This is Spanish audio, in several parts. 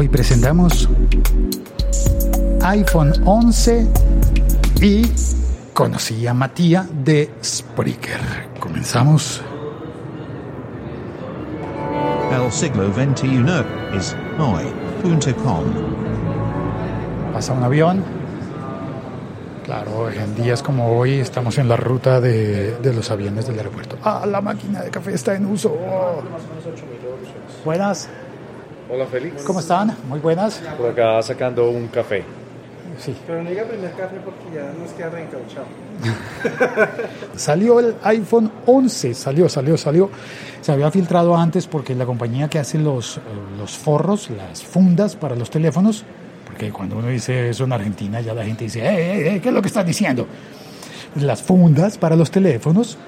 Hoy presentamos iPhone 11 y conocí a Matías de Spreaker. Comenzamos. El siglo XXI es hoy.com. Pasa un avión. Claro, en días como hoy estamos en la ruta de, de los aviones del aeropuerto. Ah, la máquina de café está en uso. Buenas, Hola Félix. ¿cómo están? Muy buenas. Por acá sacando un café. Sí. Pero no diga primer café porque ya nos queda reencauchado. Salió el iPhone 11, salió, salió, salió. Se había filtrado antes porque la compañía que hace los, eh, los forros, las fundas para los teléfonos, porque cuando uno dice eso en Argentina ya la gente dice, "Eh, eh, eh, ¿qué es lo que estás diciendo? Las fundas para los teléfonos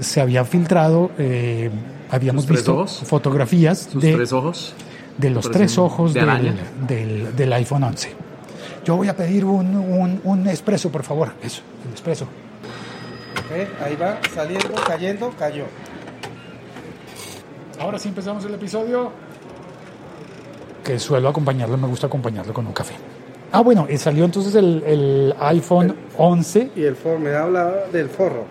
se habían filtrado, eh, habíamos ¿Sus tres visto ojos? fotografías ¿Sus de, tres ojos? De los tres ojos de del, del, del iPhone 11. Yo voy a pedir un, un, un expreso, por favor. Eso, el expreso. Ahí va, saliendo, cayendo, cayó. Ahora sí empezamos el episodio. Que suelo acompañarlo, me gusta acompañarlo con un café. Ah, bueno, y salió entonces el, el iPhone 11. Y el forro, me hablaba del forro.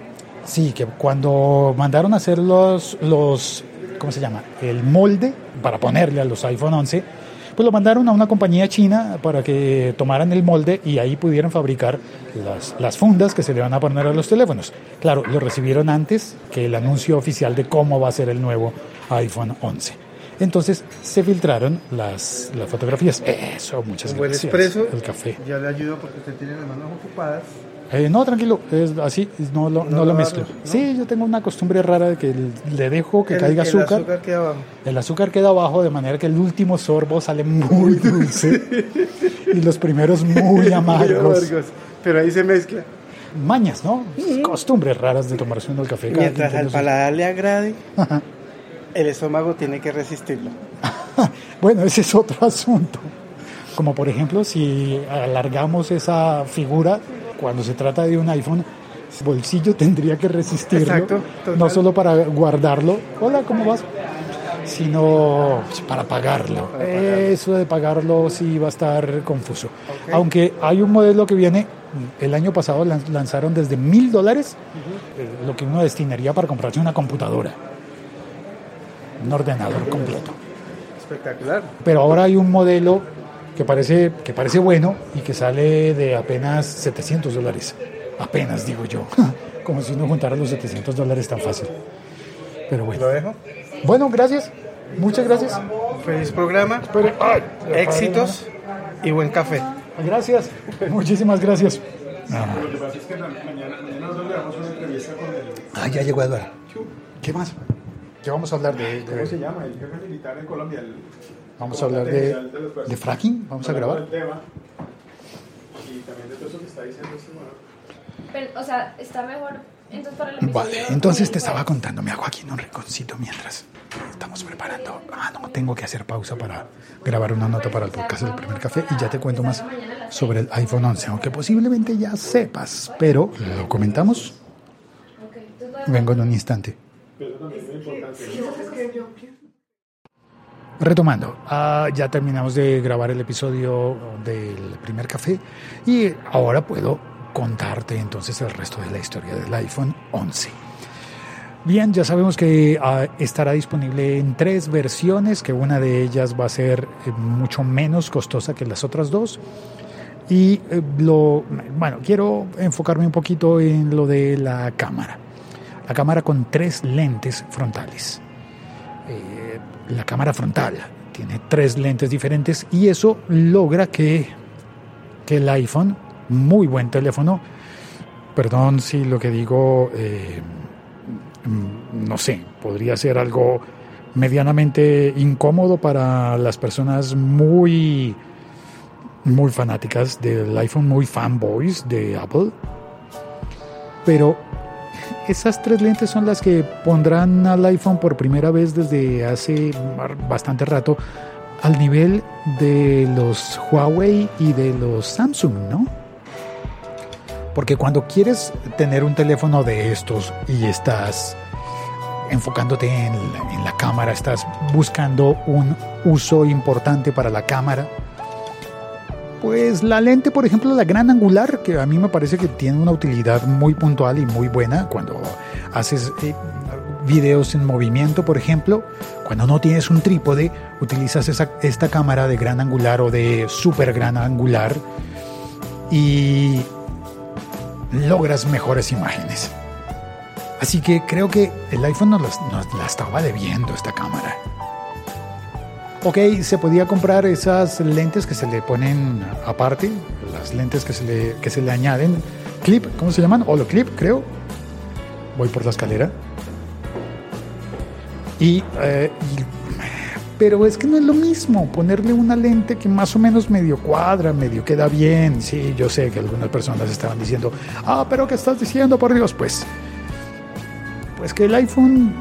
Sí, que cuando mandaron a hacer los, los, ¿cómo se llama? El molde para ponerle a los iPhone 11, pues lo mandaron a una compañía china para que tomaran el molde y ahí pudieran fabricar las, las fundas que se le van a poner a los teléfonos. Claro, lo recibieron antes que el anuncio oficial de cómo va a ser el nuevo iPhone 11. Entonces se filtraron las, las fotografías. Eso, muchas Un buen gracias. expreso. El café. Ya le ayudo porque usted tiene las manos ocupadas. Eh, no, tranquilo, es así, no lo, No no lo lo mezclo. Sí, yo tengo una costumbre rara de que le dejo que El- caiga el azúcar. azúcar queda abajo. El azúcar queda abajo de manera que el último sorbo sale muy dulce y los primeros muy Muy amargos. amargos. Pero ahí se mezcla. Mañas, ¿no? Costumbres raras de tomarse uno el café. Mientras al paladar le agrade, el estómago tiene que resistirlo. Bueno, ese es otro asunto. Como por ejemplo, si alargamos esa figura cuando se trata de un iPhone, el bolsillo tendría que resistirlo. Exacto, no solo para guardarlo. Hola, ¿cómo vas? Sino para pagarlo. Eso de pagarlo sí va a estar confuso. Aunque hay un modelo que viene, el año pasado lan- lanzaron desde mil dólares, lo que uno destinaría para comprarse una computadora. Un ordenador completo. Espectacular. Pero ahora hay un modelo que parece, que parece bueno y que sale de apenas 700 dólares. Apenas, digo yo. Como si uno juntara los 700 dólares tan fácil. Pero bueno. Lo dejo. Bueno, gracias. Muchas gracias. Feliz programa, Espere. Ay, éxitos y buen café. Gracias. Muchísimas gracias. Ah, ya llegó Eduardo. ¿Qué más? ¿Qué vamos a hablar de, de- ¿Cómo se llama? El jefe militar en Colombia. El, vamos a hablar de, de fracking? ¿Vamos a grabar? El tema. Y también de todo eso que está diciendo este. Pero, o sea, está mejor entonces para el episodio. Vale, entonces te estaba contando, me hago aquí en un rinconcito mientras estamos preparando. Ah, no, tengo que hacer pausa para grabar una nota para el podcast del primer café y ya te cuento más sobre el iPhone 11, aunque posiblemente ya sepas, pero lo comentamos. Vengo en un instante. Retomando, ah, ya terminamos de grabar el episodio del primer café y ahora puedo contarte entonces el resto de la historia del iPhone 11. Bien, ya sabemos que ah, estará disponible en tres versiones, que una de ellas va a ser eh, mucho menos costosa que las otras dos. Y eh, lo, bueno, quiero enfocarme un poquito en lo de la cámara. La cámara con tres lentes frontales. Eh, la cámara frontal tiene tres lentes diferentes y eso logra que, que el iPhone, muy buen teléfono, perdón si lo que digo, eh, mm, no sé, podría ser algo medianamente incómodo para las personas muy muy fanáticas del iPhone, muy fanboys de Apple. Pero esas tres lentes son las que pondrán al iPhone por primera vez desde hace bastante rato al nivel de los Huawei y de los Samsung, ¿no? Porque cuando quieres tener un teléfono de estos y estás enfocándote en la, en la cámara, estás buscando un uso importante para la cámara. Pues la lente, por ejemplo, la gran angular, que a mí me parece que tiene una utilidad muy puntual y muy buena cuando haces eh, videos en movimiento, por ejemplo, cuando no tienes un trípode, utilizas esta cámara de gran angular o de super gran angular y logras mejores imágenes. Así que creo que el iPhone nos la estaba debiendo esta cámara. Ok, se podía comprar esas lentes que se le ponen aparte, las lentes que se le, que se le añaden. Clip, ¿cómo se llaman? Holoclip, creo. Voy por la escalera. Y, eh, y- pero es que no es lo mismo ponerle una lente que más o menos medio cuadra, medio queda bien. Sí, yo sé que algunas personas estaban diciendo, ah, pero ¿qué estás diciendo, por Dios? Pues, pues que el iPhone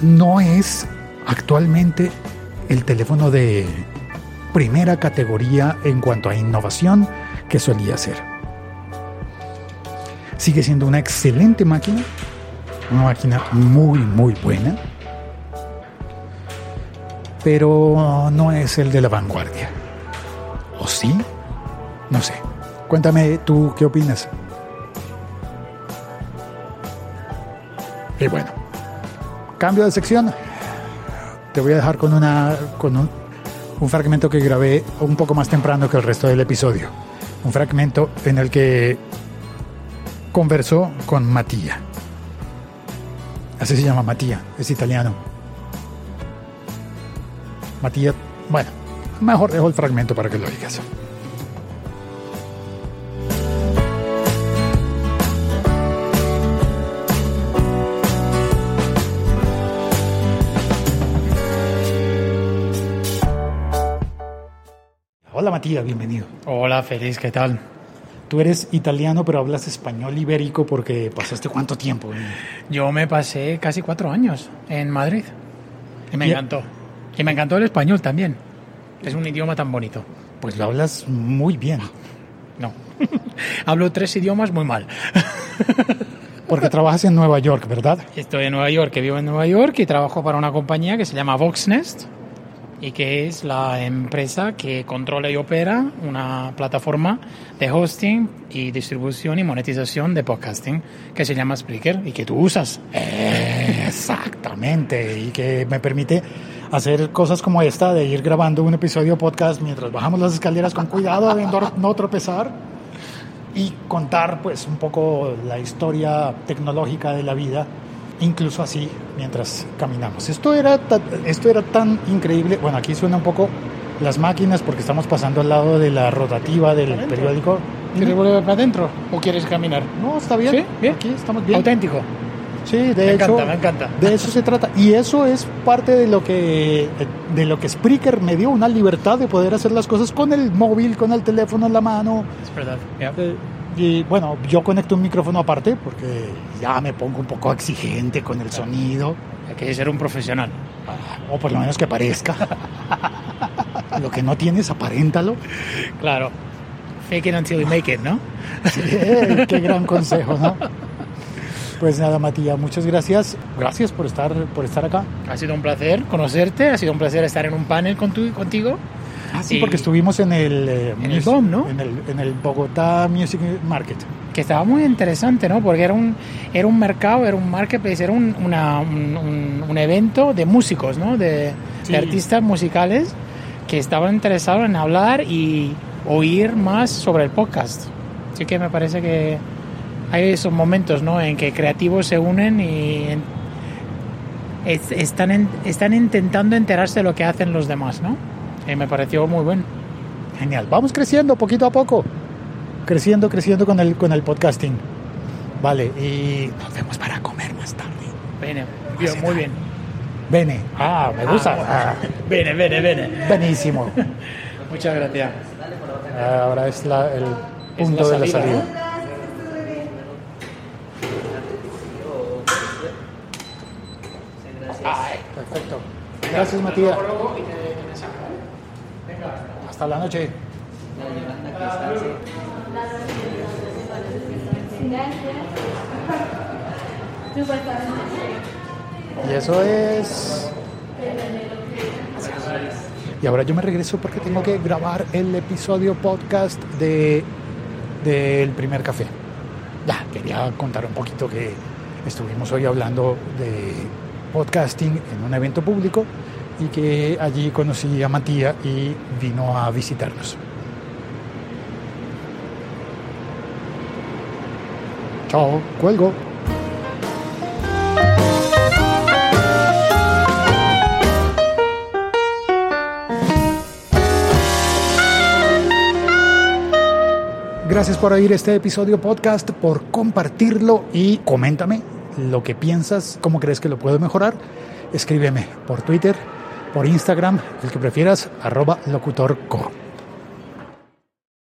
no es actualmente el teléfono de primera categoría en cuanto a innovación que solía ser. Sigue siendo una excelente máquina, una máquina muy, muy buena, pero no es el de la vanguardia. ¿O sí? No sé. Cuéntame tú qué opinas. Y bueno, cambio de sección. Te voy a dejar con, una, con un, un fragmento que grabé un poco más temprano que el resto del episodio. Un fragmento en el que conversó con Mattia. Así se llama Mattia, es italiano. Mattia, bueno, mejor dejo el fragmento para que lo oigas. Matías, bienvenido. Hola, Feliz, ¿qué tal? Tú eres italiano, pero hablas español ibérico porque pasaste cuánto tiempo. Yo me pasé casi cuatro años en Madrid y me Y- encantó. Y me encantó el español también. Es un idioma tan bonito. Pues lo hablas muy bien, No. Hablo tres idiomas muy mal. porque trabajas en Nueva York, ¿verdad? Estoy en Nueva York, vivo en Nueva York y trabajo para una compañía que se llama Voxnest y que es la empresa que controla y opera una plataforma de hosting y distribución y monetización de podcasting que se llama Spreaker y que tú usas. Exactamente, y que me permite hacer cosas como esta, de ir grabando un episodio podcast mientras bajamos las escaleras con cuidado de no- tropezar y contar pues un poco la historia tecnológica de la vida, incluso así mientras caminamos. Esto era, esto era tan increíble, bueno, aquí suena un poco las máquinas porque estamos pasando al lado de la rotativa del periódico. ¿Quieres volver para adentro o quieres caminar? No, está bien, ¿Sí? Bien. aquí estamos bien. Auténtico. Sí, de Me hecho, encanta, me encanta. de eso se trata. Y eso es parte de lo que de lo que Spreaker me dio, una libertad de poder hacer las cosas con el móvil, con el teléfono en la mano. Es verdad. ya. Eh, Y bueno, yo conecto un micrófono aparte porque ya me pongo un poco exigente con el sonido, Hay que ser un profesional. o por lo menos que parezca. lo que no tienes, aparéntalo. Claro. Fake it until you make it, ¿no? Sí, qué gran consejo, ¿no? Pues nada, Matías, muchas gracias. Gracias por estar, por estar acá. Ha sido un placer conocerte, ha sido un placer estar en un panel contigo. Ah, sí, Y- porque estuvimos en el... eh, En el mus- BOM, ¿no? En el, en el Bogotá Music Market. que estaba muy interesante, ¿no? Porque era un, era un mercado, era un marketplace, era un, una- un, un- un evento de músicos, ¿no? De, Sí. de artistas musicales que estaban interesados en hablar y oír más sobre el podcast. Así que me parece que hay esos momentos, ¿no? En que creativos se unen y en- es- están, en- están intentando enterarse de lo que hacen los demás, ¿no? Y me pareció muy bueno. Genial. Vamos creciendo poquito a poco. Creciendo, creciendo con el, con el podcasting. Vale, y nos vemos para comer más tarde. Bene, bien, muy bien. Bene. Ah, me gusta. Ah, Bene, bene, bene. buenísimo. Muchas gracias. Ahora es la- el Es punto la de la salida, salida. Perfecto. Gracias, Matías. Hasta la noche. Y eso es... Y ahora yo me regreso porque tengo que grabar el episodio podcast de del primer café. Ya, quería contar un poquito que estuvimos hoy hablando de podcasting en un evento público y que allí conocí a Matías y vino a visitarnos. Chao, cuelgo. Gracias por oír este episodio podcast, por compartirlo y coméntame lo que piensas, cómo crees que lo puedo mejorar. Escríbeme por Twitter, por Instagram, el que prefieras, arroba locutorco.